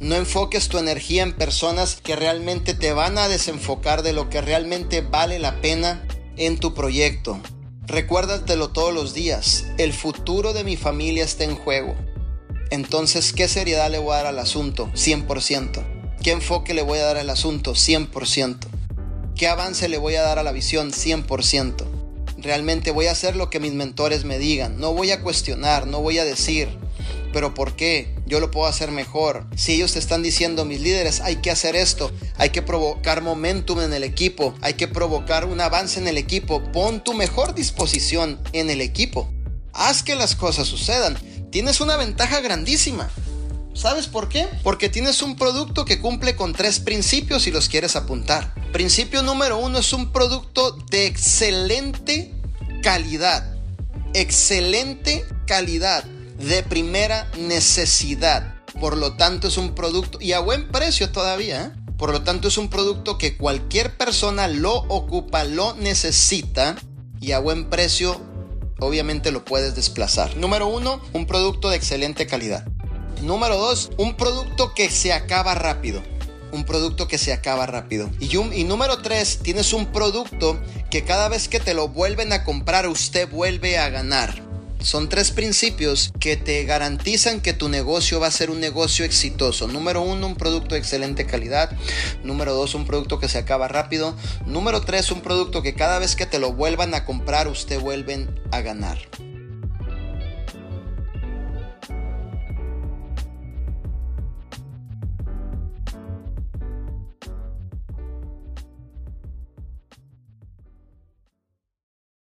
No enfoques tu energía en personas que realmente te van a desenfocar de lo que realmente vale la pena en tu proyecto. Recuérdatelo todos los días. El futuro de mi familia está en juego. Entonces, ¿qué seriedad le voy a dar al asunto? 100%. ¿Qué enfoque le voy a dar al asunto? 100%. ¿Qué avance le voy a dar a la visión? 100%. Realmente voy a hacer lo que mis mentores me digan. No voy a cuestionar, no voy a decir, pero ¿por qué? Yo lo puedo hacer mejor. Si ellos te están diciendo, mis líderes, hay que hacer esto, hay que provocar momentum en el equipo, hay que provocar un avance en el equipo, pon tu mejor disposición en el equipo. Haz que las cosas sucedan. Tienes una ventaja grandísima. ¿Sabes por qué? Porque tienes un producto que cumple con tres principios y los quieres apuntar. Principio número uno es un producto de excelente calidad. Excelente calidad de primera necesidad. Por lo tanto es un producto y a buen precio todavía. ¿eh? Por lo tanto es un producto que cualquier persona lo ocupa, lo necesita y a buen precio obviamente lo puedes desplazar. Número uno, un producto de excelente calidad. Número dos, un producto que se acaba rápido. Un producto que se acaba rápido. Y, y número tres, tienes un producto que cada vez que te lo vuelven a comprar usted vuelve a ganar. Son tres principios que te garantizan que tu negocio va a ser un negocio exitoso. Número uno, un producto de excelente calidad. Número dos, un producto que se acaba rápido. Número tres, un producto que cada vez que te lo vuelvan a comprar, usted vuelven a ganar.